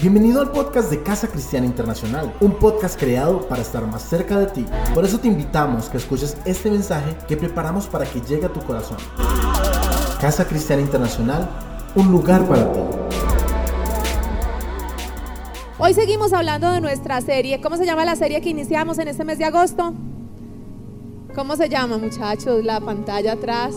Bienvenido al podcast de Casa Cristiana Internacional, un podcast creado para estar más cerca de ti. Por eso te invitamos que escuches este mensaje que preparamos para que llegue a tu corazón. Casa Cristiana Internacional, un lugar para ti. Hoy seguimos hablando de nuestra serie. ¿Cómo se llama la serie que iniciamos en este mes de agosto? ¿Cómo se llama, muchachos? La pantalla atrás.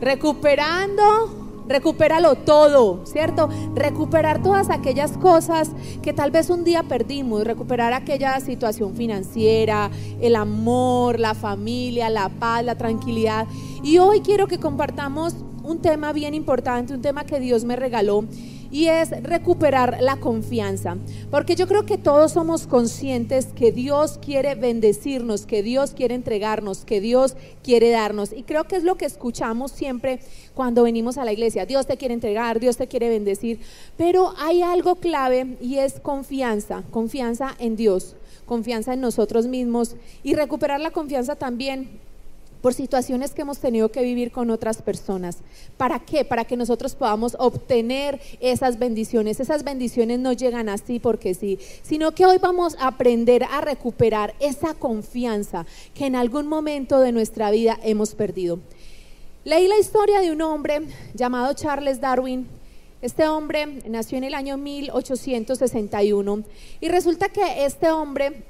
Recuperando Recupéralo todo, ¿cierto? Recuperar todas aquellas cosas que tal vez un día perdimos, recuperar aquella situación financiera, el amor, la familia, la paz, la tranquilidad. Y hoy quiero que compartamos un tema bien importante, un tema que Dios me regaló y es recuperar la confianza. Porque yo creo que todos somos conscientes que Dios quiere bendecirnos, que Dios quiere entregarnos, que Dios quiere darnos. Y creo que es lo que escuchamos siempre cuando venimos a la iglesia. Dios te quiere entregar, Dios te quiere bendecir. Pero hay algo clave y es confianza, confianza en Dios, confianza en nosotros mismos y recuperar la confianza también por situaciones que hemos tenido que vivir con otras personas. ¿Para qué? Para que nosotros podamos obtener esas bendiciones. Esas bendiciones no llegan así porque sí, sino que hoy vamos a aprender a recuperar esa confianza que en algún momento de nuestra vida hemos perdido. Leí la historia de un hombre llamado Charles Darwin. Este hombre nació en el año 1861 y resulta que este hombre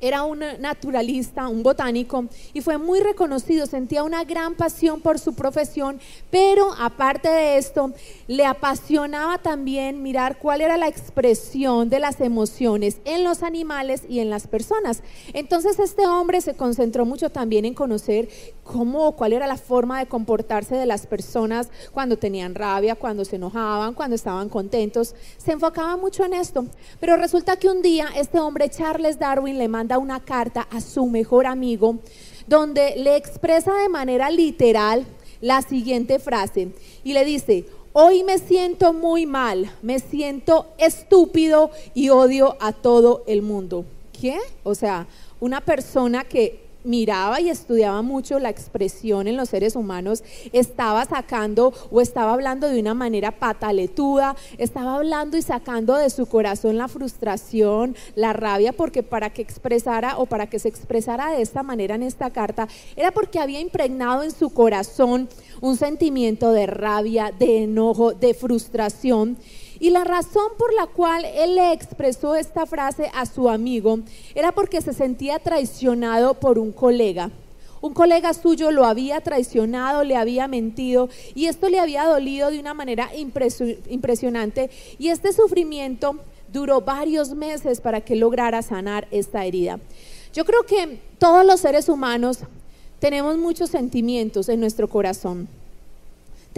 era un naturalista, un botánico, y fue muy reconocido, sentía una gran pasión por su profesión, pero aparte de esto, le apasionaba también mirar cuál era la expresión de las emociones en los animales y en las personas. Entonces este hombre se concentró mucho también en conocer cómo, cuál era la forma de comportarse de las personas cuando tenían rabia, cuando se enojaban, cuando estaban contentos. Se enfocaba mucho en esto, pero resulta que un día este hombre, Charles Darwin, le manda una carta a su mejor amigo donde le expresa de manera literal la siguiente frase y le dice, hoy me siento muy mal, me siento estúpido y odio a todo el mundo. ¿Qué? O sea, una persona que miraba y estudiaba mucho la expresión en los seres humanos, estaba sacando o estaba hablando de una manera pataletuda, estaba hablando y sacando de su corazón la frustración, la rabia, porque para que expresara o para que se expresara de esta manera en esta carta, era porque había impregnado en su corazón un sentimiento de rabia, de enojo, de frustración. Y la razón por la cual él le expresó esta frase a su amigo era porque se sentía traicionado por un colega. Un colega suyo lo había traicionado, le había mentido y esto le había dolido de una manera impresionante y este sufrimiento duró varios meses para que lograra sanar esta herida. Yo creo que todos los seres humanos tenemos muchos sentimientos en nuestro corazón.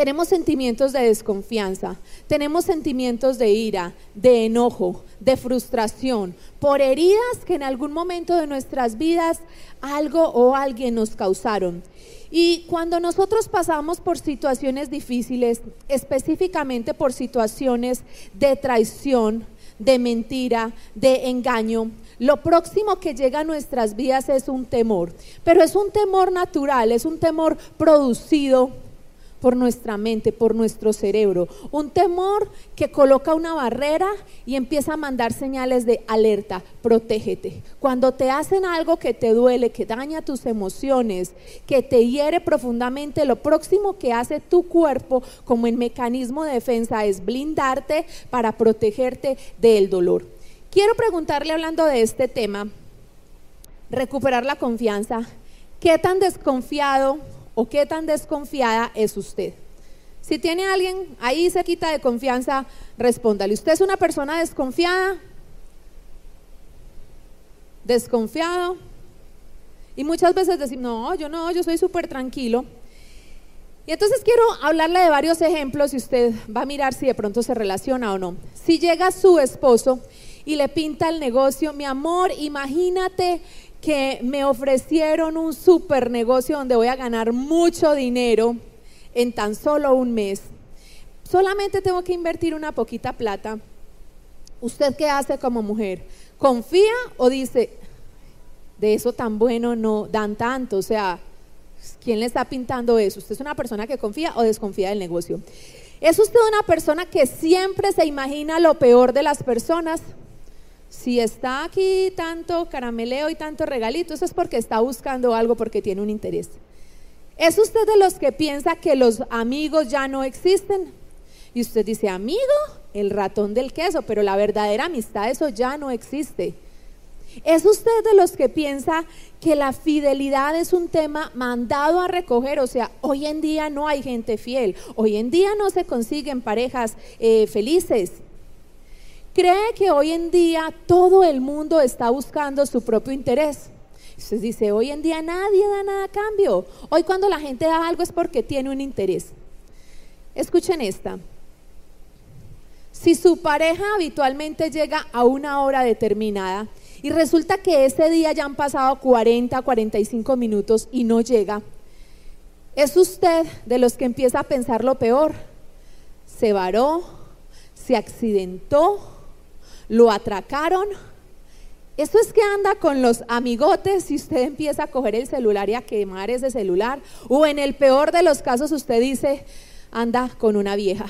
Tenemos sentimientos de desconfianza, tenemos sentimientos de ira, de enojo, de frustración, por heridas que en algún momento de nuestras vidas algo o alguien nos causaron. Y cuando nosotros pasamos por situaciones difíciles, específicamente por situaciones de traición, de mentira, de engaño, lo próximo que llega a nuestras vidas es un temor, pero es un temor natural, es un temor producido por nuestra mente, por nuestro cerebro. Un temor que coloca una barrera y empieza a mandar señales de alerta, protégete. Cuando te hacen algo que te duele, que daña tus emociones, que te hiere profundamente, lo próximo que hace tu cuerpo como en mecanismo de defensa es blindarte para protegerte del dolor. Quiero preguntarle hablando de este tema, recuperar la confianza, ¿qué tan desconfiado o qué tan desconfiada es usted. Si tiene alguien ahí se quita de confianza, respóndale. ¿Usted es una persona desconfiada? ¿Desconfiado? Y muchas veces decimos, no, yo no, yo soy súper tranquilo. Y entonces quiero hablarle de varios ejemplos y usted va a mirar si de pronto se relaciona o no. Si llega su esposo y le pinta el negocio, mi amor, imagínate que me ofrecieron un super negocio donde voy a ganar mucho dinero en tan solo un mes. Solamente tengo que invertir una poquita plata. ¿Usted qué hace como mujer? ¿Confía o dice, de eso tan bueno no dan tanto? O sea, ¿quién le está pintando eso? ¿Usted es una persona que confía o desconfía del negocio? ¿Es usted una persona que siempre se imagina lo peor de las personas? Si está aquí tanto carameleo y tanto regalito, eso es porque está buscando algo, porque tiene un interés. ¿Es usted de los que piensa que los amigos ya no existen? Y usted dice, amigo, el ratón del queso, pero la verdadera amistad, eso ya no existe. ¿Es usted de los que piensa que la fidelidad es un tema mandado a recoger? O sea, hoy en día no hay gente fiel, hoy en día no se consiguen parejas eh, felices. ¿Cree que hoy en día todo el mundo está buscando su propio interés? Usted dice, hoy en día nadie da nada a cambio. Hoy cuando la gente da algo es porque tiene un interés. Escuchen esta. Si su pareja habitualmente llega a una hora determinada y resulta que ese día ya han pasado 40, 45 minutos y no llega, es usted de los que empieza a pensar lo peor. Se varó, se accidentó, lo atracaron. Eso es que anda con los amigotes y usted empieza a coger el celular y a quemar ese celular. O en el peor de los casos usted dice, anda con una vieja.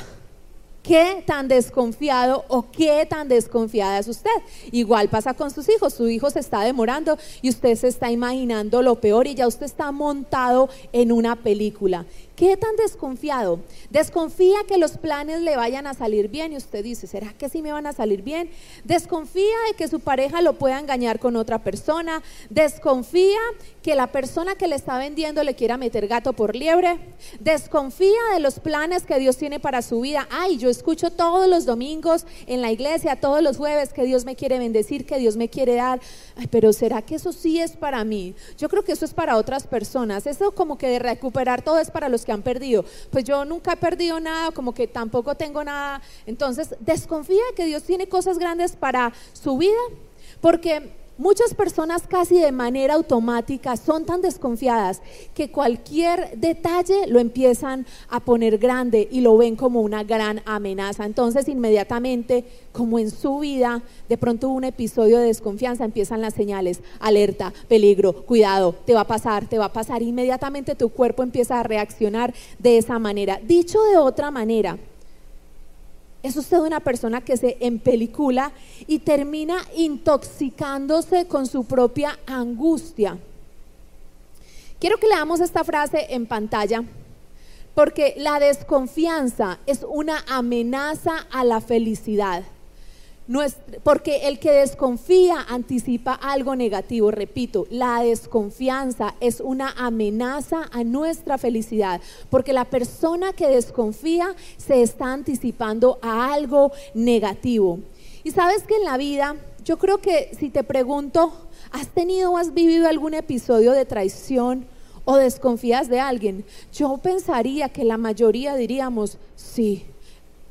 ¿Qué tan desconfiado o qué tan desconfiada es usted? Igual pasa con sus hijos. Su hijo se está demorando y usted se está imaginando lo peor y ya usted está montado en una película. ¿Qué tan desconfiado? Desconfía que los planes le vayan a salir bien y usted dice, ¿será que sí me van a salir bien? Desconfía de que su pareja lo pueda engañar con otra persona. Desconfía que la persona que le está vendiendo le quiera meter gato por liebre. Desconfía de los planes que Dios tiene para su vida. Ay, yo escucho todos los domingos en la iglesia, todos los jueves que Dios me quiere bendecir, que Dios me quiere dar. Ay, pero ¿será que eso sí es para mí? Yo creo que eso es para otras personas. Eso como que de recuperar todo es para los que han perdido. Pues yo nunca he perdido nada, como que tampoco tengo nada. Entonces, desconfía que Dios tiene cosas grandes para su vida, porque Muchas personas casi de manera automática son tan desconfiadas que cualquier detalle lo empiezan a poner grande y lo ven como una gran amenaza. Entonces inmediatamente, como en su vida, de pronto hubo un episodio de desconfianza, empiezan las señales, alerta, peligro, cuidado, te va a pasar, te va a pasar. Inmediatamente tu cuerpo empieza a reaccionar de esa manera. Dicho de otra manera, es usted una persona que se empelicula y termina intoxicándose con su propia angustia. Quiero que leamos esta frase en pantalla, porque la desconfianza es una amenaza a la felicidad porque el que desconfía anticipa algo negativo. Repito, la desconfianza es una amenaza a nuestra felicidad, porque la persona que desconfía se está anticipando a algo negativo. Y sabes que en la vida, yo creo que si te pregunto, ¿has tenido o has vivido algún episodio de traición? o desconfías de alguien, yo pensaría que la mayoría diríamos, sí,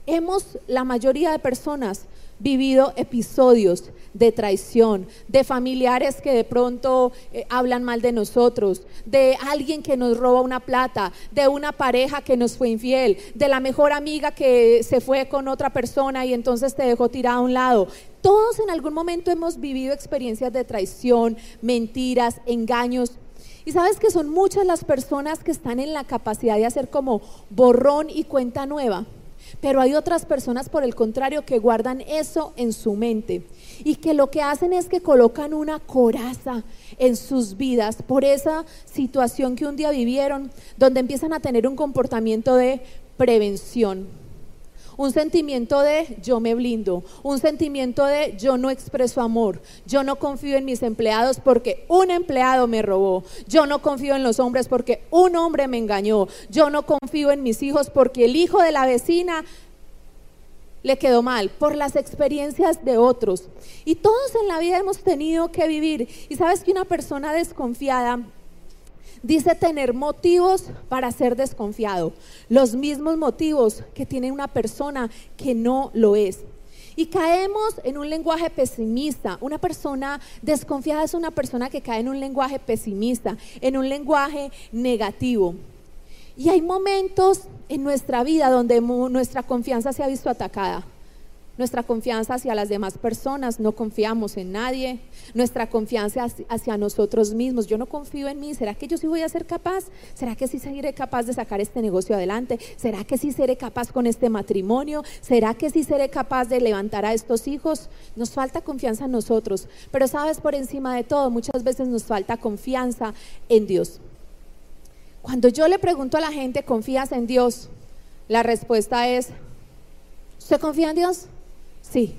hemos, la mayoría de personas vivido episodios de traición, de familiares que de pronto eh, hablan mal de nosotros, de alguien que nos roba una plata, de una pareja que nos fue infiel, de la mejor amiga que se fue con otra persona y entonces te dejó tirado a un lado. Todos en algún momento hemos vivido experiencias de traición, mentiras, engaños. Y sabes que son muchas las personas que están en la capacidad de hacer como borrón y cuenta nueva. Pero hay otras personas, por el contrario, que guardan eso en su mente. Y que lo que hacen es que colocan una coraza en sus vidas por esa situación que un día vivieron, donde empiezan a tener un comportamiento de prevención un sentimiento de yo me blindo, un sentimiento de yo no expreso amor, yo no confío en mis empleados porque un empleado me robó, yo no confío en los hombres porque un hombre me engañó, yo no confío en mis hijos porque el hijo de la vecina le quedó mal por las experiencias de otros. Y todos en la vida hemos tenido que vivir. Y sabes que una persona desconfiada Dice tener motivos para ser desconfiado, los mismos motivos que tiene una persona que no lo es. Y caemos en un lenguaje pesimista. Una persona desconfiada es una persona que cae en un lenguaje pesimista, en un lenguaje negativo. Y hay momentos en nuestra vida donde nuestra confianza se ha visto atacada. Nuestra confianza hacia las demás personas, no confiamos en nadie, nuestra confianza hacia nosotros mismos, yo no confío en mí, ¿será que yo sí voy a ser capaz? ¿Será que sí seré capaz de sacar este negocio adelante? ¿Será que sí seré capaz con este matrimonio? ¿Será que sí seré capaz de levantar a estos hijos? Nos falta confianza en nosotros, pero sabes, por encima de todo, muchas veces nos falta confianza en Dios. Cuando yo le pregunto a la gente, ¿confías en Dios? La respuesta es, ¿usted confía en Dios? Sí.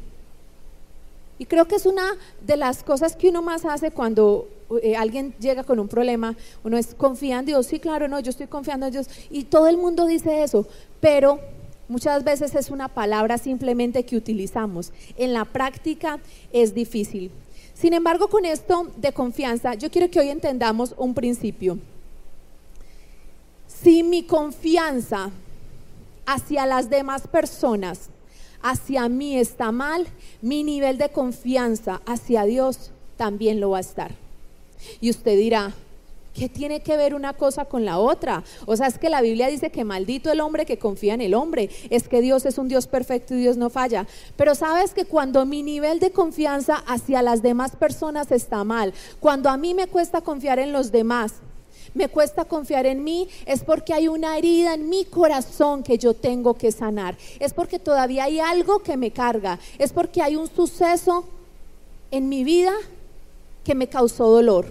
Y creo que es una de las cosas que uno más hace cuando eh, alguien llega con un problema. Uno es, ¿confía en Dios? Sí, claro, no, yo estoy confiando en Dios. Y todo el mundo dice eso, pero muchas veces es una palabra simplemente que utilizamos. En la práctica es difícil. Sin embargo, con esto de confianza, yo quiero que hoy entendamos un principio. Si mi confianza hacia las demás personas, hacia mí está mal, mi nivel de confianza hacia Dios también lo va a estar. Y usted dirá, ¿qué tiene que ver una cosa con la otra? O sea, es que la Biblia dice que maldito el hombre que confía en el hombre, es que Dios es un Dios perfecto y Dios no falla. Pero sabes que cuando mi nivel de confianza hacia las demás personas está mal, cuando a mí me cuesta confiar en los demás, me cuesta confiar en mí, es porque hay una herida en mi corazón que yo tengo que sanar. Es porque todavía hay algo que me carga. Es porque hay un suceso en mi vida que me causó dolor.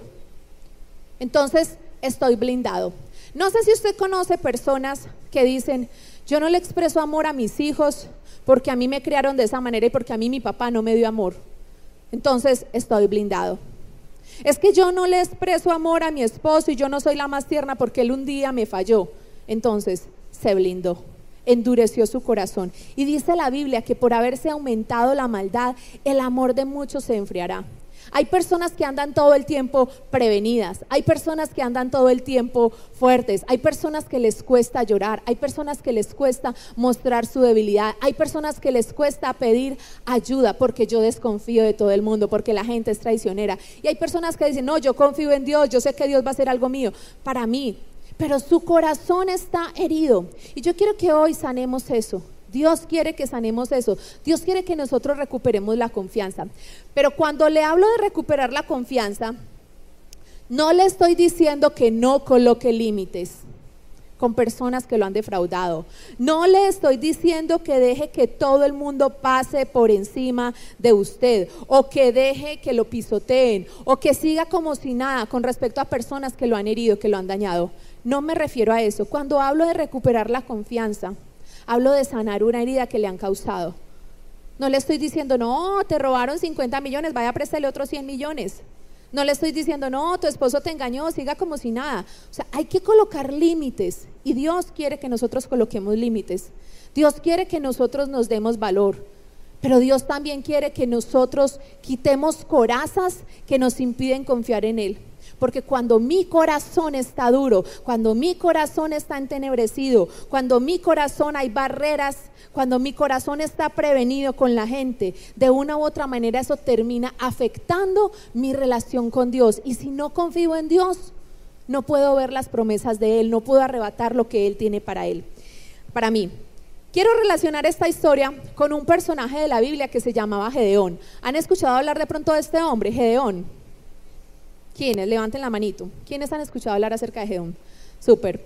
Entonces estoy blindado. No sé si usted conoce personas que dicen, yo no le expreso amor a mis hijos porque a mí me criaron de esa manera y porque a mí mi papá no me dio amor. Entonces estoy blindado. Es que yo no le expreso amor a mi esposo y yo no soy la más tierna porque él un día me falló. Entonces se blindó, endureció su corazón. Y dice la Biblia que por haberse aumentado la maldad, el amor de muchos se enfriará. Hay personas que andan todo el tiempo prevenidas, hay personas que andan todo el tiempo fuertes, hay personas que les cuesta llorar, hay personas que les cuesta mostrar su debilidad, hay personas que les cuesta pedir ayuda porque yo desconfío de todo el mundo, porque la gente es traicionera. Y hay personas que dicen, no, yo confío en Dios, yo sé que Dios va a hacer algo mío para mí, pero su corazón está herido. Y yo quiero que hoy sanemos eso. Dios quiere que sanemos eso. Dios quiere que nosotros recuperemos la confianza. Pero cuando le hablo de recuperar la confianza, no le estoy diciendo que no coloque límites con personas que lo han defraudado. No le estoy diciendo que deje que todo el mundo pase por encima de usted o que deje que lo pisoteen o que siga como si nada con respecto a personas que lo han herido, que lo han dañado. No me refiero a eso. Cuando hablo de recuperar la confianza, Hablo de sanar una herida que le han causado. No le estoy diciendo, no, te robaron 50 millones, vaya a prestarle otros 100 millones. No le estoy diciendo, no, tu esposo te engañó, siga como si nada. O sea, hay que colocar límites y Dios quiere que nosotros coloquemos límites. Dios quiere que nosotros nos demos valor. Pero Dios también quiere que nosotros quitemos corazas que nos impiden confiar en Él. Porque cuando mi corazón está duro, cuando mi corazón está entenebrecido, cuando mi corazón hay barreras, cuando mi corazón está prevenido con la gente, de una u otra manera eso termina afectando mi relación con Dios. Y si no confío en Dios, no puedo ver las promesas de Él, no puedo arrebatar lo que Él tiene para Él, para mí. Quiero relacionar esta historia con un personaje de la Biblia que se llamaba Gedeón. ¿Han escuchado hablar de pronto de este hombre, Gedeón? ¿Quiénes? Levanten la manito. ¿Quiénes han escuchado hablar acerca de Gedeón? Súper.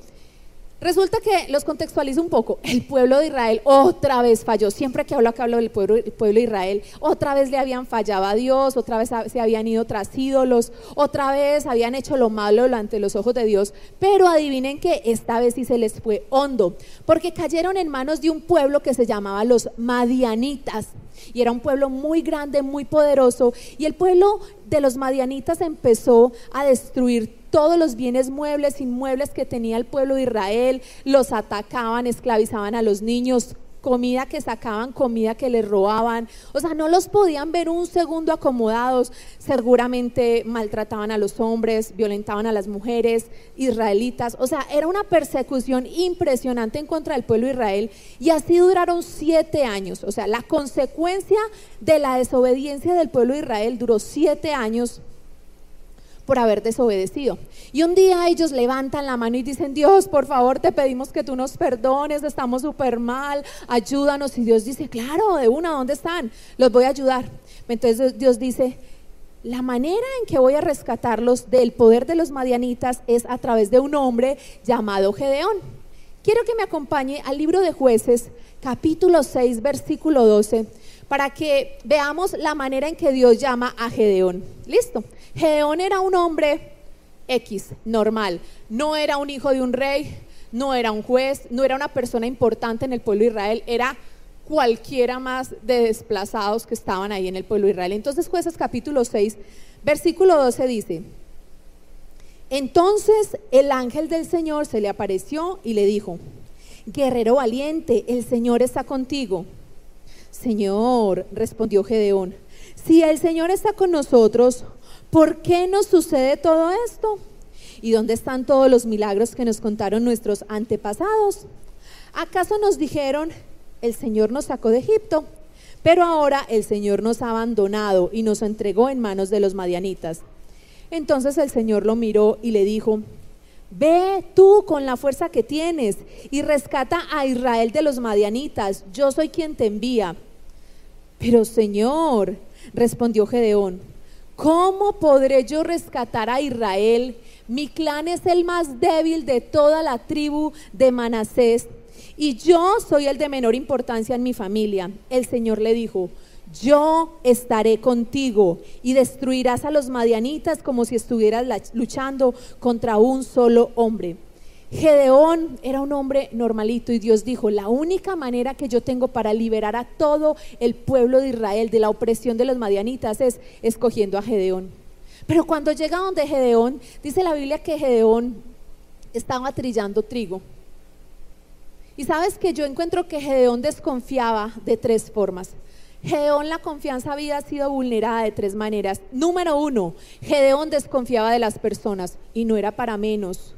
Resulta que los contextualizo un poco. El pueblo de Israel otra vez falló. Siempre que hablo acá hablo del pueblo, pueblo, de Israel, otra vez le habían fallado a Dios, otra vez se habían ido tras ídolos, otra vez habían hecho lo malo ante los ojos de Dios. Pero adivinen que esta vez sí se les fue hondo, porque cayeron en manos de un pueblo que se llamaba los Madianitas. Y era un pueblo muy grande, muy poderoso. Y el pueblo de los Madianitas empezó a destruir todos los bienes muebles, inmuebles que tenía el pueblo de Israel. Los atacaban, esclavizaban a los niños, comida que sacaban, comida que les robaban. O sea, no los podían ver un segundo acomodados. Seguramente maltrataban a los hombres, violentaban a las mujeres israelitas. O sea, era una persecución impresionante en contra del pueblo de Israel. Y así duraron siete años. O sea, la consecuencia de la desobediencia del pueblo de Israel duró siete años por haber desobedecido. Y un día ellos levantan la mano y dicen, Dios, por favor, te pedimos que tú nos perdones, estamos súper mal, ayúdanos. Y Dios dice, claro, de una, ¿dónde están? Los voy a ayudar. Entonces Dios dice, la manera en que voy a rescatarlos del poder de los madianitas es a través de un hombre llamado Gedeón. Quiero que me acompañe al libro de jueces, capítulo 6, versículo 12, para que veamos la manera en que Dios llama a Gedeón. Listo. Gedeón era un hombre X, normal. No era un hijo de un rey, no era un juez, no era una persona importante en el pueblo de Israel, era cualquiera más de desplazados que estaban ahí en el pueblo de Israel. Entonces jueces capítulo 6, versículo 12 dice, entonces el ángel del Señor se le apareció y le dijo, guerrero valiente, el Señor está contigo. Señor, respondió Gedeón, si el Señor está con nosotros, ¿por qué nos sucede todo esto? ¿Y dónde están todos los milagros que nos contaron nuestros antepasados? ¿Acaso nos dijeron, el Señor nos sacó de Egipto, pero ahora el Señor nos ha abandonado y nos entregó en manos de los madianitas? Entonces el Señor lo miró y le dijo, Ve tú con la fuerza que tienes y rescata a Israel de los madianitas. Yo soy quien te envía. Pero Señor, respondió Gedeón, ¿cómo podré yo rescatar a Israel? Mi clan es el más débil de toda la tribu de Manasés y yo soy el de menor importancia en mi familia. El Señor le dijo, yo estaré contigo y destruirás a los madianitas como si estuvieras luchando contra un solo hombre. Gedeón era un hombre normalito y Dios dijo, la única manera que yo tengo para liberar a todo el pueblo de Israel de la opresión de los madianitas es escogiendo a Gedeón. Pero cuando llega donde Gedeón, dice la Biblia que Gedeón estaba trillando trigo. Y sabes que yo encuentro que Gedeón desconfiaba de tres formas. Gedeón la confianza había sido vulnerada de tres maneras. Número uno, Gedeón desconfiaba de las personas y no era para menos.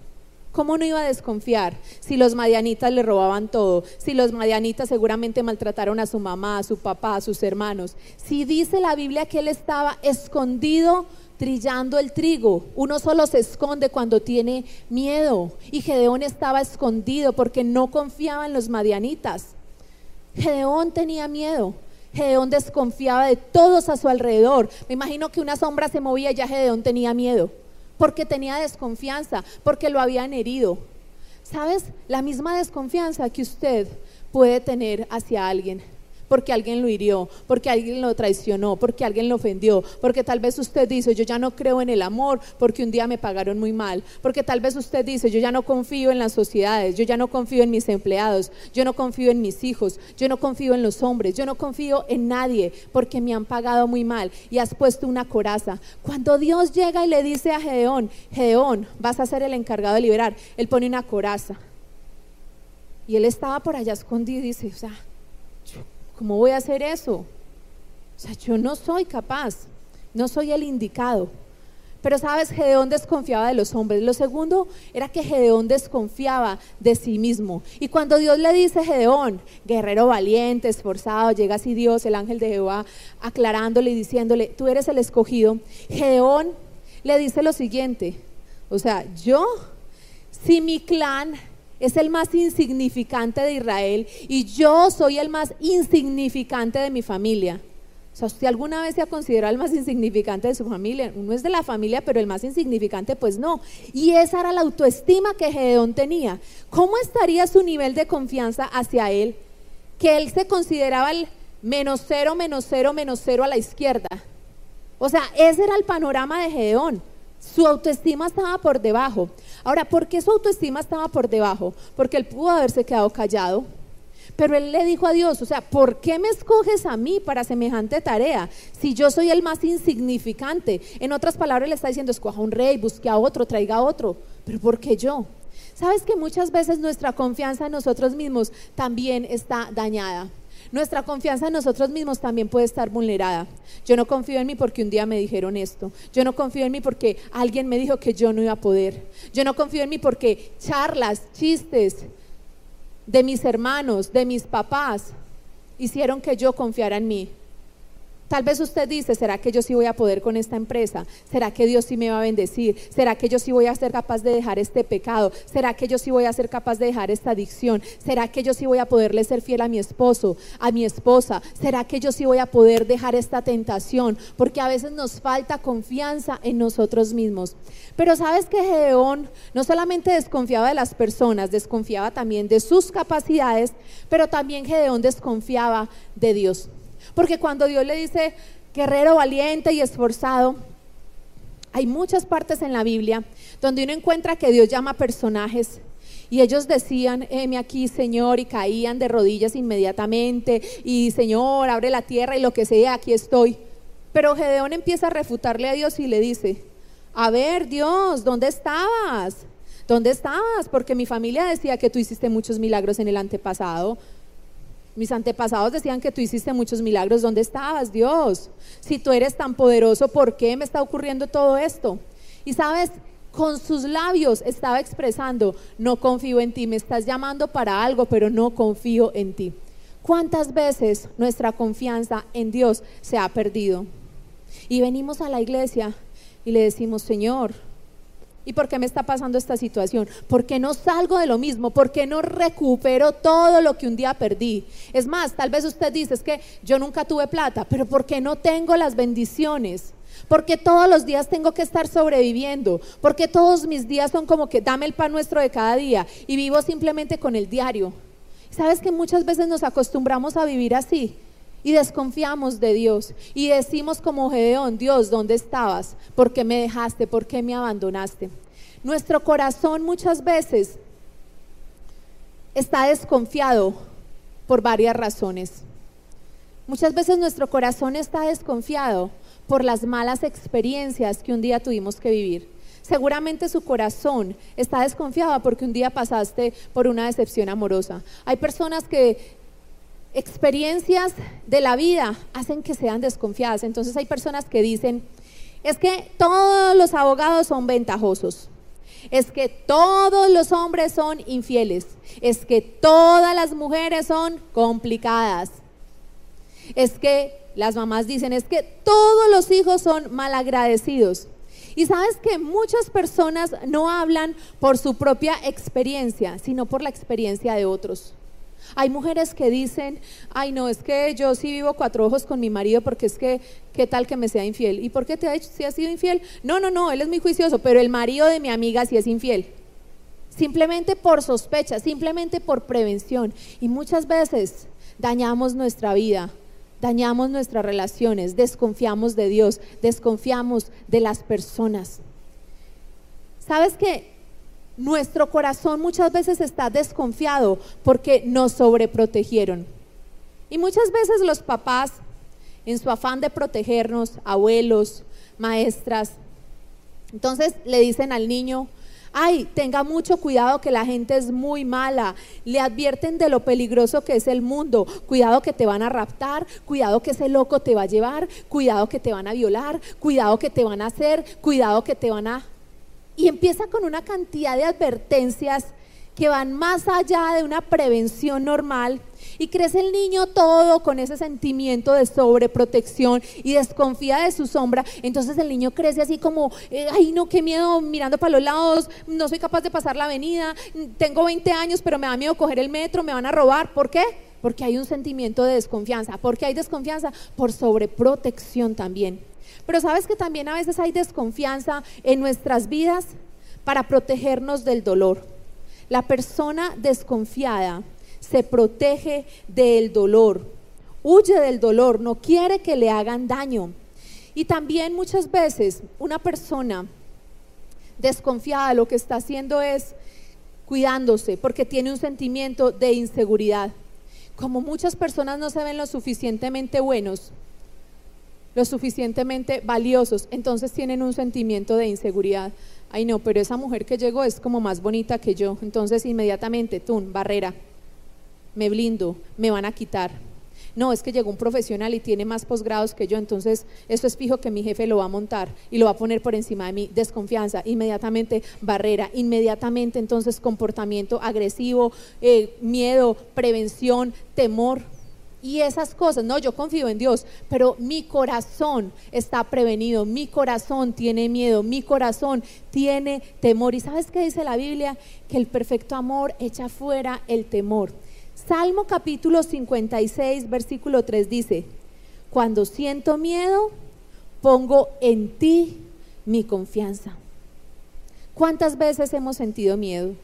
¿Cómo no iba a desconfiar si los madianitas le robaban todo? Si los madianitas seguramente maltrataron a su mamá, a su papá, a sus hermanos. Si dice la Biblia que él estaba escondido trillando el trigo. Uno solo se esconde cuando tiene miedo. Y Gedeón estaba escondido porque no confiaba en los madianitas. Gedeón tenía miedo. Gedeón desconfiaba de todos a su alrededor. Me imagino que una sombra se movía y ya Gedeón tenía miedo porque tenía desconfianza, porque lo habían herido. ¿Sabes? La misma desconfianza que usted puede tener hacia alguien porque alguien lo hirió, porque alguien lo traicionó, porque alguien lo ofendió, porque tal vez usted dice, yo ya no creo en el amor porque un día me pagaron muy mal, porque tal vez usted dice, yo ya no confío en las sociedades, yo ya no confío en mis empleados, yo no confío en mis hijos, yo no confío en los hombres, yo no confío en nadie porque me han pagado muy mal y has puesto una coraza. Cuando Dios llega y le dice a Gedeón, Gedeón, vas a ser el encargado de liberar, él pone una coraza. Y él estaba por allá escondido y dice, o sea, ¿Cómo voy a hacer eso? O sea, yo no soy capaz, no soy el indicado. Pero sabes, Gedeón desconfiaba de los hombres. Lo segundo era que Gedeón desconfiaba de sí mismo. Y cuando Dios le dice, Gedeón, guerrero valiente, esforzado, llega así Dios, el ángel de Jehová, aclarándole y diciéndole, tú eres el escogido, Gedeón le dice lo siguiente, o sea, yo, si mi clan es el más insignificante de Israel y yo soy el más insignificante de mi familia. O sea, ¿usted alguna vez se ha considerado el más insignificante de su familia? Uno es de la familia, pero el más insignificante, pues no. Y esa era la autoestima que Gedeón tenía. ¿Cómo estaría su nivel de confianza hacia él? Que él se consideraba el menos cero, menos cero, menos cero a la izquierda. O sea, ese era el panorama de Gedeón. Su autoestima estaba por debajo. Ahora, ¿por qué su autoestima estaba por debajo? Porque él pudo haberse quedado callado. Pero él le dijo a Dios, o sea, ¿por qué me escoges a mí para semejante tarea si yo soy el más insignificante? En otras palabras le está diciendo, escoja un rey, busque a otro, traiga a otro. Pero ¿por qué yo? ¿Sabes que muchas veces nuestra confianza en nosotros mismos también está dañada? Nuestra confianza en nosotros mismos también puede estar vulnerada. Yo no confío en mí porque un día me dijeron esto. Yo no confío en mí porque alguien me dijo que yo no iba a poder. Yo no confío en mí porque charlas, chistes de mis hermanos, de mis papás, hicieron que yo confiara en mí. Tal vez usted dice, ¿será que yo sí voy a poder con esta empresa? ¿Será que Dios sí me va a bendecir? ¿Será que yo sí voy a ser capaz de dejar este pecado? ¿Será que yo sí voy a ser capaz de dejar esta adicción? ¿Será que yo sí voy a poderle ser fiel a mi esposo, a mi esposa? ¿Será que yo sí voy a poder dejar esta tentación? Porque a veces nos falta confianza en nosotros mismos. Pero sabes que Gedeón no solamente desconfiaba de las personas, desconfiaba también de sus capacidades, pero también Gedeón desconfiaba de Dios. Porque cuando Dios le dice, guerrero valiente y esforzado, hay muchas partes en la Biblia donde uno encuentra que Dios llama personajes y ellos decían, heme aquí, Señor, y caían de rodillas inmediatamente, y Señor, abre la tierra y lo que sea, aquí estoy. Pero Gedeón empieza a refutarle a Dios y le dice, a ver, Dios, ¿dónde estabas? ¿Dónde estabas? Porque mi familia decía que tú hiciste muchos milagros en el antepasado. Mis antepasados decían que tú hiciste muchos milagros. ¿Dónde estabas, Dios? Si tú eres tan poderoso, ¿por qué me está ocurriendo todo esto? Y sabes, con sus labios estaba expresando, no confío en ti, me estás llamando para algo, pero no confío en ti. ¿Cuántas veces nuestra confianza en Dios se ha perdido? Y venimos a la iglesia y le decimos, Señor, ¿Y por qué me está pasando esta situación? ¿Por qué no salgo de lo mismo? ¿Por qué no recupero todo lo que un día perdí? Es más, tal vez usted dice, es que yo nunca tuve plata, pero ¿por qué no tengo las bendiciones? Porque todos los días tengo que estar sobreviviendo, porque todos mis días son como que dame el pan nuestro de cada día y vivo simplemente con el diario. ¿Sabes que muchas veces nos acostumbramos a vivir así? Y desconfiamos de Dios y decimos como Gedeón, Dios, ¿dónde estabas? ¿Por qué me dejaste? ¿Por qué me abandonaste? Nuestro corazón muchas veces está desconfiado por varias razones. Muchas veces nuestro corazón está desconfiado por las malas experiencias que un día tuvimos que vivir. Seguramente su corazón está desconfiado porque un día pasaste por una decepción amorosa. Hay personas que experiencias de la vida hacen que sean desconfiadas. Entonces hay personas que dicen, es que todos los abogados son ventajosos. Es que todos los hombres son infieles. Es que todas las mujeres son complicadas. Es que las mamás dicen, es que todos los hijos son malagradecidos. Y sabes que muchas personas no hablan por su propia experiencia, sino por la experiencia de otros. Hay mujeres que dicen, ay no, es que yo sí vivo cuatro ojos con mi marido porque es que, ¿qué tal que me sea infiel? ¿Y por qué te ha dicho si ha sido infiel? No, no, no, él es muy juicioso, pero el marido de mi amiga sí es infiel. Simplemente por sospecha, simplemente por prevención. Y muchas veces dañamos nuestra vida, dañamos nuestras relaciones, desconfiamos de Dios, desconfiamos de las personas. ¿Sabes qué? Nuestro corazón muchas veces está desconfiado porque nos sobreprotegieron. Y muchas veces los papás, en su afán de protegernos, abuelos, maestras, entonces le dicen al niño, ay, tenga mucho cuidado que la gente es muy mala, le advierten de lo peligroso que es el mundo, cuidado que te van a raptar, cuidado que ese loco te va a llevar, cuidado que te van a violar, cuidado que te van a hacer, cuidado que te van a y empieza con una cantidad de advertencias que van más allá de una prevención normal y crece el niño todo con ese sentimiento de sobreprotección y desconfía de su sombra. Entonces el niño crece así como, eh, ay no, qué miedo, mirando para los lados, no soy capaz de pasar la avenida, tengo 20 años pero me da miedo coger el metro, me van a robar. ¿Por qué? Porque hay un sentimiento de desconfianza. ¿Por qué hay desconfianza? Por sobreprotección también. Pero sabes que también a veces hay desconfianza en nuestras vidas para protegernos del dolor. La persona desconfiada se protege del dolor, huye del dolor, no quiere que le hagan daño. Y también muchas veces una persona desconfiada lo que está haciendo es cuidándose porque tiene un sentimiento de inseguridad. Como muchas personas no se ven lo suficientemente buenos, lo suficientemente valiosos, entonces tienen un sentimiento de inseguridad. Ay no, pero esa mujer que llegó es como más bonita que yo, entonces inmediatamente, tú, barrera, me blindo, me van a quitar. No, es que llegó un profesional y tiene más posgrados que yo, entonces eso es fijo que mi jefe lo va a montar y lo va a poner por encima de mí. Desconfianza, inmediatamente barrera, inmediatamente entonces comportamiento agresivo, eh, miedo, prevención, temor. Y esas cosas. No, yo confío en Dios, pero mi corazón está prevenido, mi corazón tiene miedo, mi corazón tiene temor. ¿Y sabes qué dice la Biblia? Que el perfecto amor echa fuera el temor. Salmo capítulo 56, versículo 3 dice, cuando siento miedo, pongo en ti mi confianza. ¿Cuántas veces hemos sentido miedo?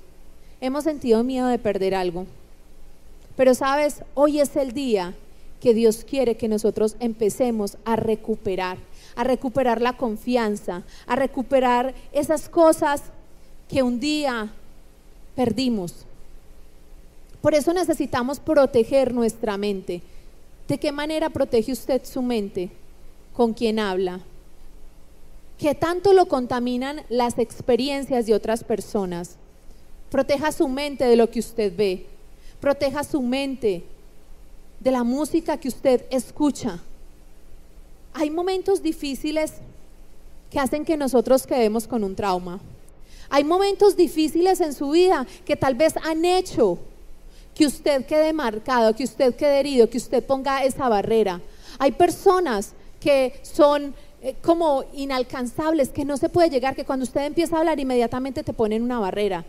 Hemos sentido miedo de perder algo. Pero sabes, hoy es el día que Dios quiere que nosotros empecemos a recuperar, a recuperar la confianza, a recuperar esas cosas que un día perdimos. Por eso necesitamos proteger nuestra mente. ¿De qué manera protege usted su mente? ¿Con quién habla? ¿Qué tanto lo contaminan las experiencias de otras personas? Proteja su mente de lo que usted ve. Proteja su mente de la música que usted escucha. Hay momentos difíciles que hacen que nosotros quedemos con un trauma. Hay momentos difíciles en su vida que tal vez han hecho que usted quede marcado, que usted quede herido, que usted ponga esa barrera. Hay personas que son eh, como inalcanzables, que no se puede llegar, que cuando usted empieza a hablar inmediatamente te ponen una barrera.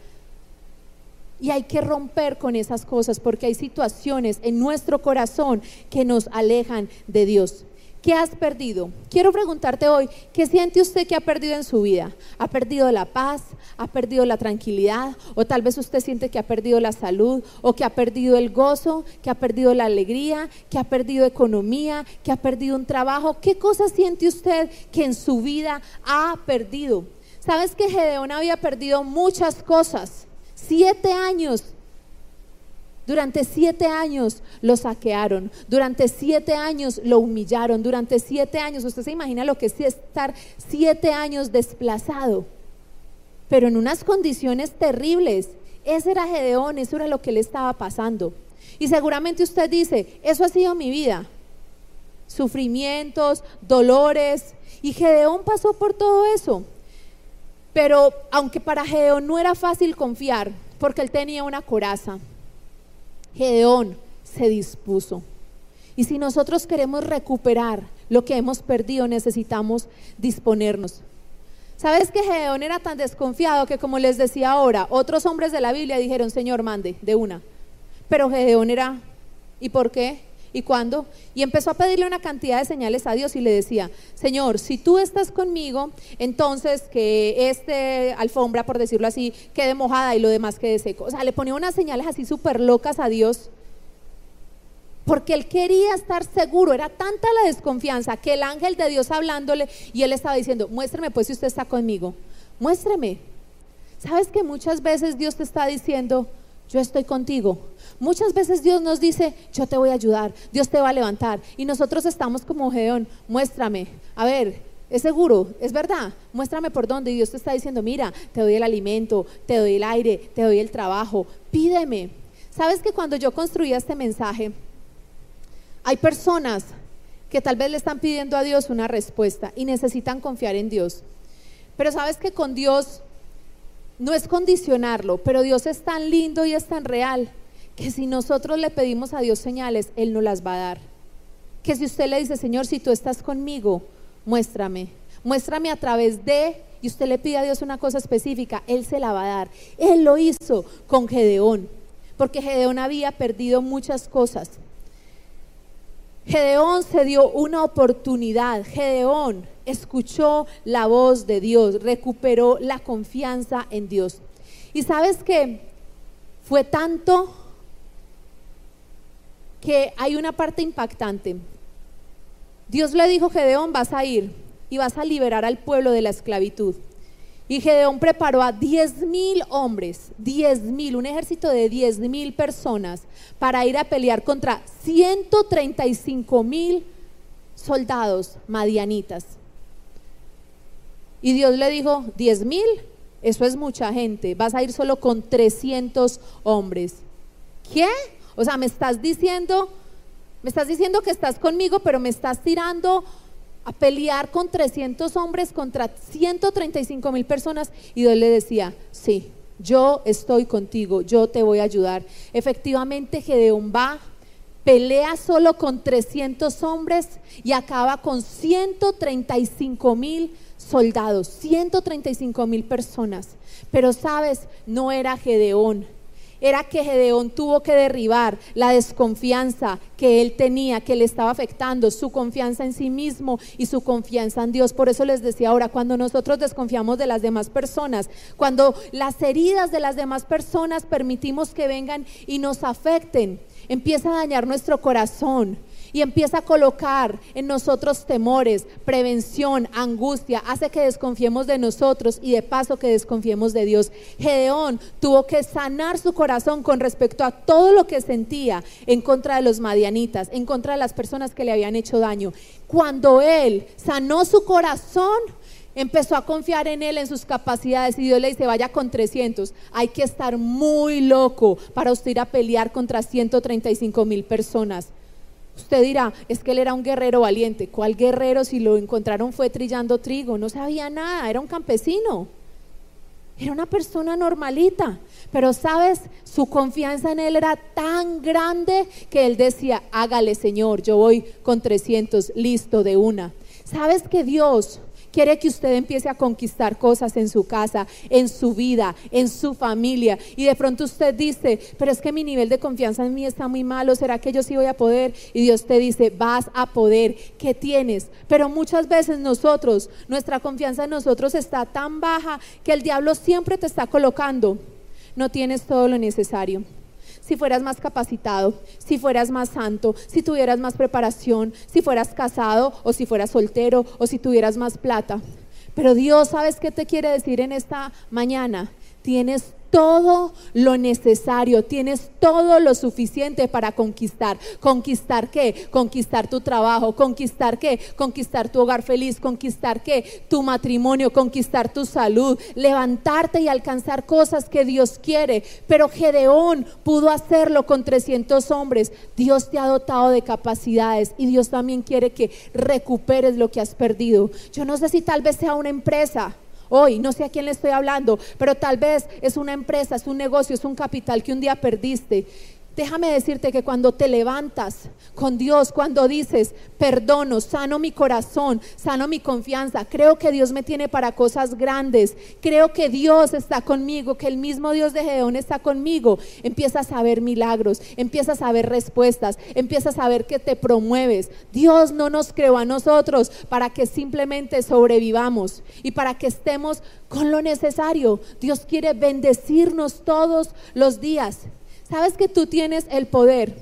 Y hay que romper con esas cosas porque hay situaciones en nuestro corazón que nos alejan de Dios. ¿Qué has perdido? Quiero preguntarte hoy, ¿qué siente usted que ha perdido en su vida? ¿Ha perdido la paz? ¿Ha perdido la tranquilidad? ¿O tal vez usted siente que ha perdido la salud? ¿O que ha perdido el gozo? ¿Que ha perdido la alegría? ¿Que ha perdido economía? ¿Que ha perdido un trabajo? ¿Qué cosas siente usted que en su vida ha perdido? ¿Sabes que Gedeón había perdido muchas cosas? Siete años. Durante siete años lo saquearon, durante siete años lo humillaron, durante siete años, usted se imagina lo que es estar siete años desplazado, pero en unas condiciones terribles. Ese era Gedeón, eso era lo que le estaba pasando. Y seguramente usted dice, eso ha sido mi vida, sufrimientos, dolores, y Gedeón pasó por todo eso. Pero aunque para Gedeón no era fácil confiar, porque él tenía una coraza, Gedeón se dispuso. Y si nosotros queremos recuperar lo que hemos perdido, necesitamos disponernos. ¿Sabes que Gedeón era tan desconfiado que, como les decía ahora, otros hombres de la Biblia dijeron, Señor, mande de una? Pero Gedeón era, ¿y por qué? ¿Y cuándo? Y empezó a pedirle una cantidad de señales a Dios y le decía, Señor, si tú estás conmigo, entonces que este alfombra, por decirlo así, quede mojada y lo demás quede seco. O sea, le ponía unas señales así súper locas a Dios. Porque él quería estar seguro, era tanta la desconfianza que el ángel de Dios hablándole y él estaba diciendo, muéstreme pues si usted está conmigo, muéstreme. ¿Sabes que muchas veces Dios te está diciendo, yo estoy contigo. Muchas veces Dios nos dice, yo te voy a ayudar, Dios te va a levantar. Y nosotros estamos como Gedeón, muéstrame, a ver, es seguro, es verdad, muéstrame por dónde. Y Dios te está diciendo, mira, te doy el alimento, te doy el aire, te doy el trabajo, pídeme. ¿Sabes que cuando yo construía este mensaje, hay personas que tal vez le están pidiendo a Dios una respuesta y necesitan confiar en Dios? Pero sabes que con Dios no es condicionarlo, pero Dios es tan lindo y es tan real que si nosotros le pedimos a Dios señales, Él nos las va a dar. Que si usted le dice, Señor, si tú estás conmigo, muéstrame, muéstrame a través de, y usted le pide a Dios una cosa específica, Él se la va a dar. Él lo hizo con Gedeón, porque Gedeón había perdido muchas cosas. Gedeón se dio una oportunidad. Gedeón escuchó la voz de Dios, recuperó la confianza en Dios. Y sabes que fue tanto que hay una parte impactante. Dios le dijo, Gedeón, vas a ir y vas a liberar al pueblo de la esclavitud. Y Gedeón preparó a 10 mil hombres, 10 mil, un ejército de 10 mil personas para ir a pelear contra 135 mil soldados madianitas. Y Dios le dijo, 10 mil, eso es mucha gente, vas a ir solo con 300 hombres. ¿Qué? O sea, me estás diciendo, me estás diciendo que estás conmigo, pero me estás tirando a pelear con 300 hombres contra 135 mil personas y Dios le decía, sí, yo estoy contigo, yo te voy a ayudar. Efectivamente, Gedeón va, pelea solo con 300 hombres y acaba con 135 mil soldados, 135 mil personas. Pero sabes, no era Gedeón, era que Gedeón tuvo que derribar la desconfianza que él tenía, que le estaba afectando, su confianza en sí mismo y su confianza en Dios. Por eso les decía ahora, cuando nosotros desconfiamos de las demás personas, cuando las heridas de las demás personas permitimos que vengan y nos afecten, empieza a dañar nuestro corazón y empieza a colocar en nosotros temores, prevención, angustia, hace que desconfiemos de nosotros y de paso que desconfiemos de Dios. Gedeón tuvo que sanar su corazón con respecto a todo lo que sentía en contra de los madianitas, en contra de las personas que le habían hecho daño. Cuando él sanó su corazón, empezó a confiar en él, en sus capacidades, y Dios le dice, vaya con 300. Hay que estar muy loco para usted ir a pelear contra 135 mil personas. Usted dirá, es que él era un guerrero valiente. ¿Cuál guerrero si lo encontraron fue trillando trigo? No sabía nada, era un campesino. Era una persona normalita. Pero sabes, su confianza en él era tan grande que él decía, hágale Señor, yo voy con 300, listo de una. Sabes que Dios Quiere que usted empiece a conquistar cosas en su casa, en su vida, en su familia. Y de pronto usted dice, pero es que mi nivel de confianza en mí está muy malo, ¿será que yo sí voy a poder? Y Dios te dice, vas a poder, ¿qué tienes? Pero muchas veces nosotros, nuestra confianza en nosotros está tan baja que el diablo siempre te está colocando. No tienes todo lo necesario si fueras más capacitado, si fueras más santo, si tuvieras más preparación, si fueras casado o si fueras soltero o si tuvieras más plata. Pero Dios, ¿sabes qué te quiere decir en esta mañana? Tienes todo lo necesario, tienes todo lo suficiente para conquistar. ¿Conquistar qué? Conquistar tu trabajo, conquistar qué? Conquistar tu hogar feliz, conquistar qué? Tu matrimonio, conquistar tu salud, levantarte y alcanzar cosas que Dios quiere. Pero Gedeón pudo hacerlo con 300 hombres. Dios te ha dotado de capacidades y Dios también quiere que recuperes lo que has perdido. Yo no sé si tal vez sea una empresa hoy, no sé a quién le estoy hablando, pero tal vez es una empresa, es un negocio, es un capital que un día perdiste Déjame decirte que cuando te levantas con Dios, cuando dices, perdono, sano mi corazón, sano mi confianza, creo que Dios me tiene para cosas grandes, creo que Dios está conmigo, que el mismo Dios de Gedeón está conmigo, empiezas a ver milagros, empiezas a ver respuestas, empiezas a ver que te promueves. Dios no nos creó a nosotros para que simplemente sobrevivamos y para que estemos con lo necesario. Dios quiere bendecirnos todos los días. ¿Sabes que tú tienes el poder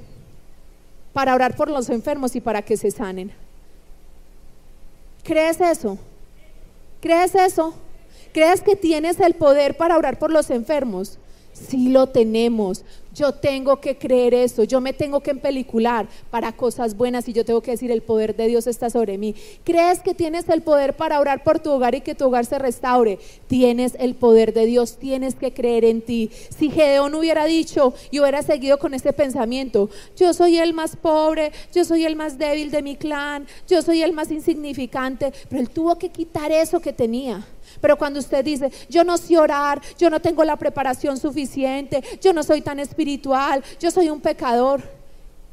para orar por los enfermos y para que se sanen? ¿Crees eso? ¿Crees eso? ¿Crees que tienes el poder para orar por los enfermos? Sí lo tenemos. Yo tengo que creer eso, yo me tengo que empelicular para cosas buenas y yo tengo que decir el poder de Dios está sobre mí. ¿Crees que tienes el poder para orar por tu hogar y que tu hogar se restaure? Tienes el poder de Dios, tienes que creer en ti. Si Gedeón hubiera dicho y hubiera seguido con este pensamiento, yo soy el más pobre, yo soy el más débil de mi clan, yo soy el más insignificante, pero él tuvo que quitar eso que tenía. Pero cuando usted dice, yo no sé orar, yo no tengo la preparación suficiente, yo no soy tan espiritual, yo soy un pecador,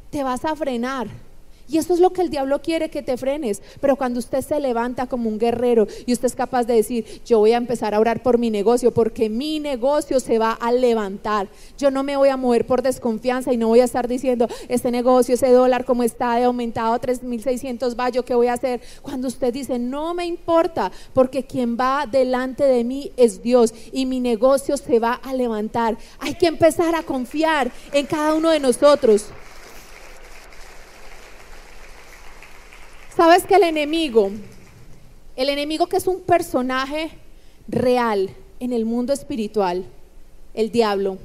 te vas a frenar y eso es lo que el diablo quiere que te frenes. Pero cuando usted se levanta como un guerrero y usted es capaz de decir, yo voy a empezar a orar por mi negocio porque mi negocio se va a levantar. Yo no me voy a mover por desconfianza y no voy a estar diciendo, este negocio, ese dólar como está de aumentado a 3.600 va, yo qué voy a hacer. Cuando usted dice, no me importa porque quien va delante de mí es Dios y mi negocio se va a levantar. Hay que empezar a confiar en cada uno de nosotros. Sabes que el enemigo, el enemigo que es un personaje real en el mundo espiritual, el diablo,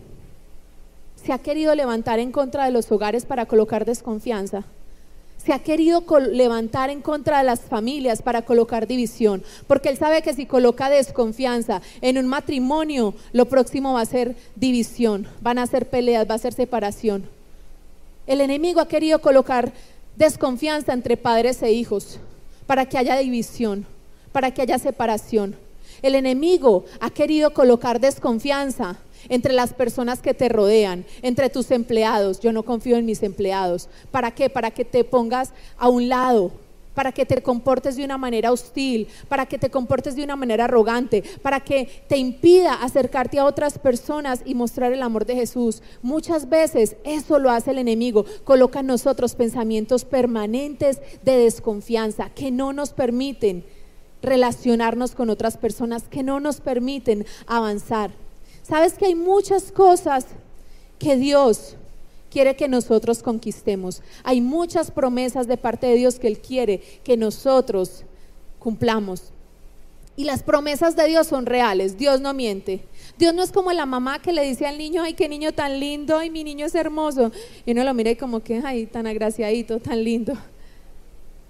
se ha querido levantar en contra de los hogares para colocar desconfianza. Se ha querido levantar en contra de las familias para colocar división, porque él sabe que si coloca desconfianza en un matrimonio, lo próximo va a ser división, van a ser peleas, va a ser separación. El enemigo ha querido colocar desconfianza entre padres e hijos, para que haya división, para que haya separación. El enemigo ha querido colocar desconfianza entre las personas que te rodean, entre tus empleados. Yo no confío en mis empleados. ¿Para qué? Para que te pongas a un lado, para que te comportes de una manera hostil, para que te comportes de una manera arrogante, para que te impida acercarte a otras personas y mostrar el amor de Jesús. Muchas veces eso lo hace el enemigo, coloca en nosotros pensamientos permanentes de desconfianza que no nos permiten relacionarnos con otras personas, que no nos permiten avanzar. Sabes que hay muchas cosas que Dios quiere que nosotros conquistemos. Hay muchas promesas de parte de Dios que Él quiere que nosotros cumplamos. Y las promesas de Dios son reales, Dios no miente. Dios no es como la mamá que le dice al niño, ay, qué niño tan lindo, ay, mi niño es hermoso. Y uno lo mira y como que, ay, tan agraciadito, tan lindo.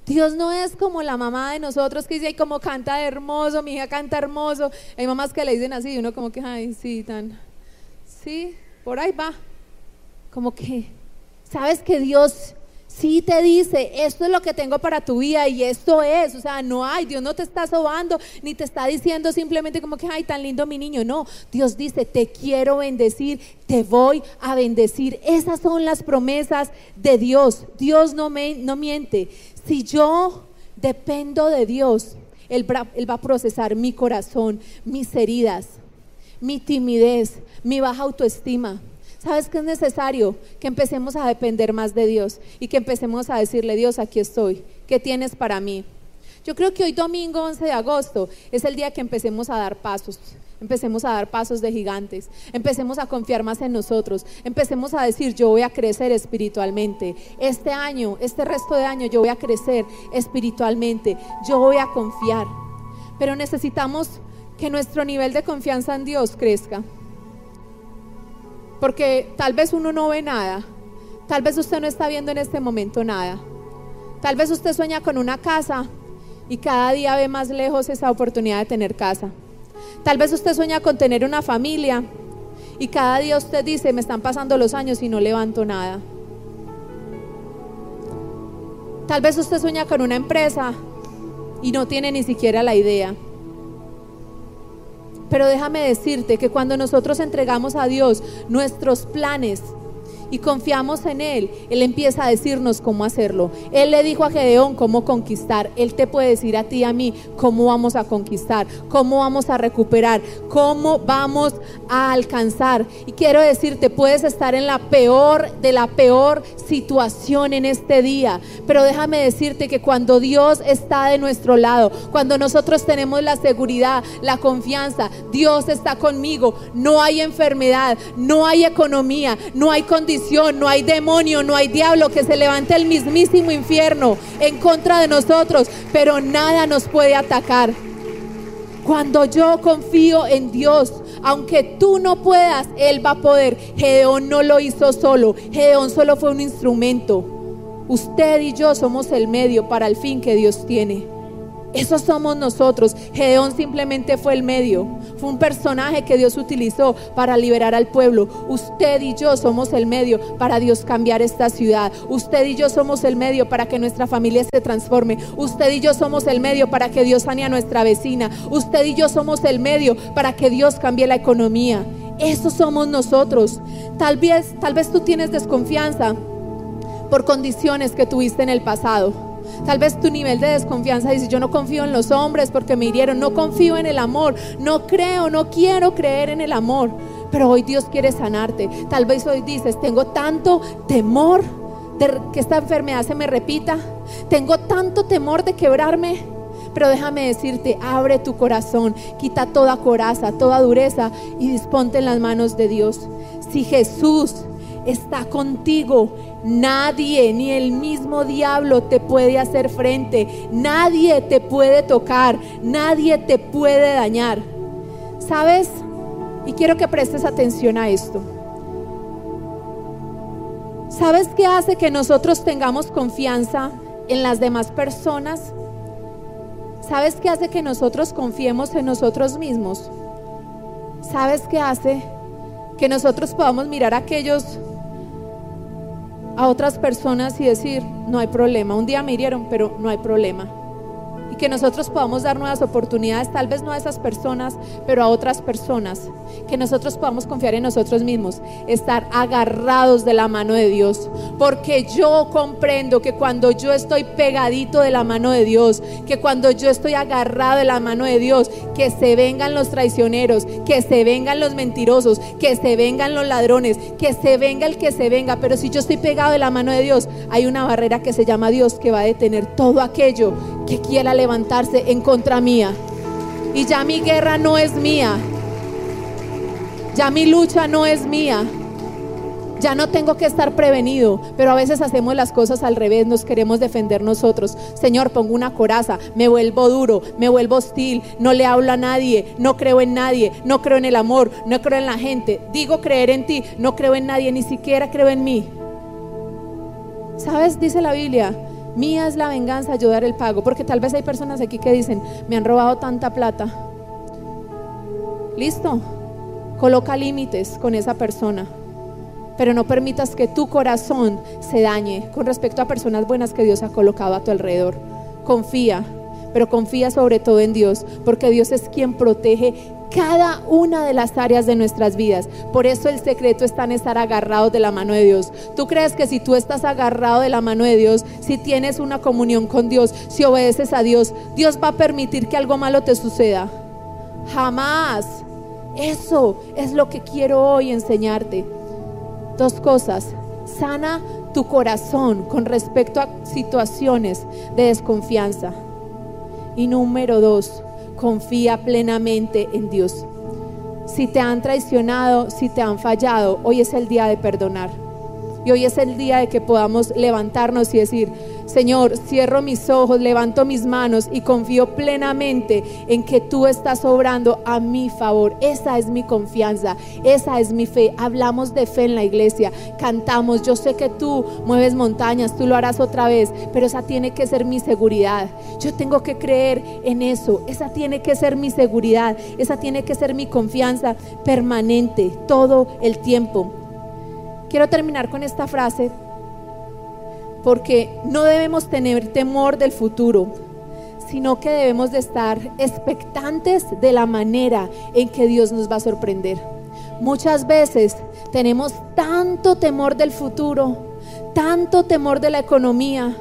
Dios no es como la mamá de nosotros que dice, ay, como canta hermoso, mi hija canta hermoso. Hay mamás que le dicen así y uno como que, ay, sí, tan, sí, por ahí va. Como que, sabes que Dios sí te dice, esto es lo que tengo para tu vida y esto es, o sea, no hay, Dios no te está sobando, ni te está diciendo simplemente como que, ay, tan lindo mi niño, no, Dios dice, te quiero bendecir, te voy a bendecir. Esas son las promesas de Dios, Dios no, me, no miente. Si yo dependo de Dios, él, él va a procesar mi corazón, mis heridas, mi timidez, mi baja autoestima ¿Sabes qué es necesario? Que empecemos a depender más de Dios y que empecemos a decirle, Dios, aquí estoy, ¿qué tienes para mí? Yo creo que hoy domingo 11 de agosto es el día que empecemos a dar pasos, empecemos a dar pasos de gigantes, empecemos a confiar más en nosotros, empecemos a decir, yo voy a crecer espiritualmente. Este año, este resto de año, yo voy a crecer espiritualmente, yo voy a confiar. Pero necesitamos que nuestro nivel de confianza en Dios crezca. Porque tal vez uno no ve nada. Tal vez usted no está viendo en este momento nada. Tal vez usted sueña con una casa y cada día ve más lejos esa oportunidad de tener casa. Tal vez usted sueña con tener una familia y cada día usted dice, me están pasando los años y no levanto nada. Tal vez usted sueña con una empresa y no tiene ni siquiera la idea. Pero déjame decirte que cuando nosotros entregamos a Dios nuestros planes, y confiamos en Él, Él empieza a decirnos cómo hacerlo. Él le dijo a Gedeón cómo conquistar. Él te puede decir a ti y a mí cómo vamos a conquistar, cómo vamos a recuperar, cómo vamos a alcanzar. Y quiero decirte, puedes estar en la peor de la peor situación en este día, pero déjame decirte que cuando Dios está de nuestro lado, cuando nosotros tenemos la seguridad, la confianza, Dios está conmigo, no hay enfermedad, no hay economía, no hay no hay demonio, no hay diablo que se levante el mismísimo infierno en contra de nosotros, pero nada nos puede atacar. Cuando yo confío en Dios, aunque tú no puedas, Él va a poder. Gedeón no lo hizo solo, Gedeón solo fue un instrumento. Usted y yo somos el medio para el fin que Dios tiene. Eso somos nosotros. Gedeón simplemente fue el medio. Fue un personaje que Dios utilizó para liberar al pueblo. Usted y yo somos el medio para Dios cambiar esta ciudad. Usted y yo somos el medio para que nuestra familia se transforme. Usted y yo somos el medio para que Dios sane a nuestra vecina. Usted y yo somos el medio para que Dios cambie la economía. Eso somos nosotros. Tal vez, tal vez tú tienes desconfianza por condiciones que tuviste en el pasado. Tal vez tu nivel de desconfianza dice, yo no confío en los hombres porque me hirieron, no confío en el amor, no creo, no quiero creer en el amor. Pero hoy Dios quiere sanarte. Tal vez hoy dices, tengo tanto temor de que esta enfermedad se me repita. Tengo tanto temor de quebrarme. Pero déjame decirte, abre tu corazón, quita toda coraza, toda dureza y disponte en las manos de Dios. Si Jesús está contigo, Nadie, ni el mismo diablo te puede hacer frente. Nadie te puede tocar. Nadie te puede dañar. ¿Sabes? Y quiero que prestes atención a esto. ¿Sabes qué hace que nosotros tengamos confianza en las demás personas? ¿Sabes qué hace que nosotros confiemos en nosotros mismos? ¿Sabes qué hace que nosotros podamos mirar a aquellos a otras personas y decir, no hay problema. Un día me hirieron, pero no hay problema. Y que nosotros podamos dar nuevas oportunidades, tal vez no a esas personas, pero a otras personas, que nosotros podamos confiar en nosotros mismos, estar agarrados de la mano de Dios, porque yo comprendo que cuando yo estoy pegadito de la mano de Dios, que cuando yo estoy agarrado de la mano de Dios, que se vengan los traicioneros, que se vengan los mentirosos, que se vengan los ladrones, que se venga el que se venga, pero si yo estoy pegado de la mano de Dios, hay una barrera que se llama Dios que va a detener todo aquello que quiera levantarse en contra mía. Y ya mi guerra no es mía. Ya mi lucha no es mía. Ya no tengo que estar prevenido, pero a veces hacemos las cosas al revés, nos queremos defender nosotros. Señor, pongo una coraza, me vuelvo duro, me vuelvo hostil, no le hablo a nadie, no creo en nadie, no creo en el amor, no creo en la gente. Digo creer en ti, no creo en nadie, ni siquiera creo en mí. ¿Sabes? Dice la Biblia, mía es la venganza, yo dar el pago, porque tal vez hay personas aquí que dicen, me han robado tanta plata. Listo, coloca límites con esa persona, pero no permitas que tu corazón se dañe con respecto a personas buenas que Dios ha colocado a tu alrededor. Confía, pero confía sobre todo en Dios, porque Dios es quien protege cada una de las áreas de nuestras vidas. Por eso el secreto está en estar agarrados de la mano de Dios. ¿Tú crees que si tú estás agarrado de la mano de Dios, si tienes una comunión con Dios, si obedeces a Dios, Dios va a permitir que algo malo te suceda? Jamás. Eso es lo que quiero hoy enseñarte. Dos cosas. Sana tu corazón con respecto a situaciones de desconfianza. Y número dos, confía plenamente en Dios. Si te han traicionado, si te han fallado, hoy es el día de perdonar. Y hoy es el día de que podamos levantarnos y decir, Señor, cierro mis ojos, levanto mis manos y confío plenamente en que tú estás obrando a mi favor. Esa es mi confianza, esa es mi fe. Hablamos de fe en la iglesia, cantamos, yo sé que tú mueves montañas, tú lo harás otra vez, pero esa tiene que ser mi seguridad. Yo tengo que creer en eso, esa tiene que ser mi seguridad, esa tiene que ser mi confianza permanente todo el tiempo. Quiero terminar con esta frase porque no debemos tener temor del futuro, sino que debemos de estar expectantes de la manera en que Dios nos va a sorprender. Muchas veces tenemos tanto temor del futuro, tanto temor de la economía.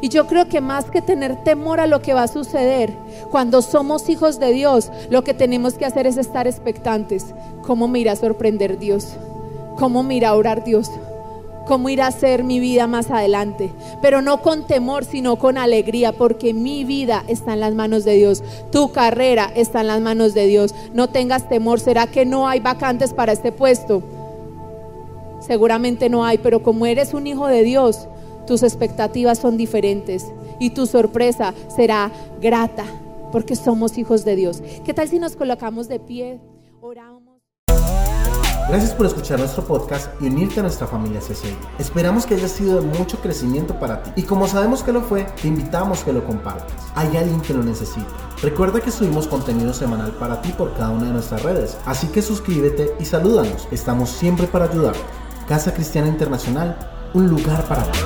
Y yo creo que más que tener temor a lo que va a suceder, cuando somos hijos de Dios, lo que tenemos que hacer es estar expectantes. ¿Cómo me irá a sorprender Dios? ¿Cómo me irá a orar Dios? cómo irá a ser mi vida más adelante, pero no con temor, sino con alegría, porque mi vida está en las manos de Dios, tu carrera está en las manos de Dios. No tengas temor, ¿será que no hay vacantes para este puesto? Seguramente no hay, pero como eres un hijo de Dios, tus expectativas son diferentes y tu sorpresa será grata, porque somos hijos de Dios. ¿Qué tal si nos colocamos de pie? Oramos. Gracias por escuchar nuestro podcast y unirte a nuestra familia CCI. Esperamos que haya sido de mucho crecimiento para ti y como sabemos que lo fue, te invitamos que lo compartas. Hay alguien que lo necesita. Recuerda que subimos contenido semanal para ti por cada una de nuestras redes, así que suscríbete y salúdanos. Estamos siempre para ayudarte. Casa Cristiana Internacional, un lugar para ti.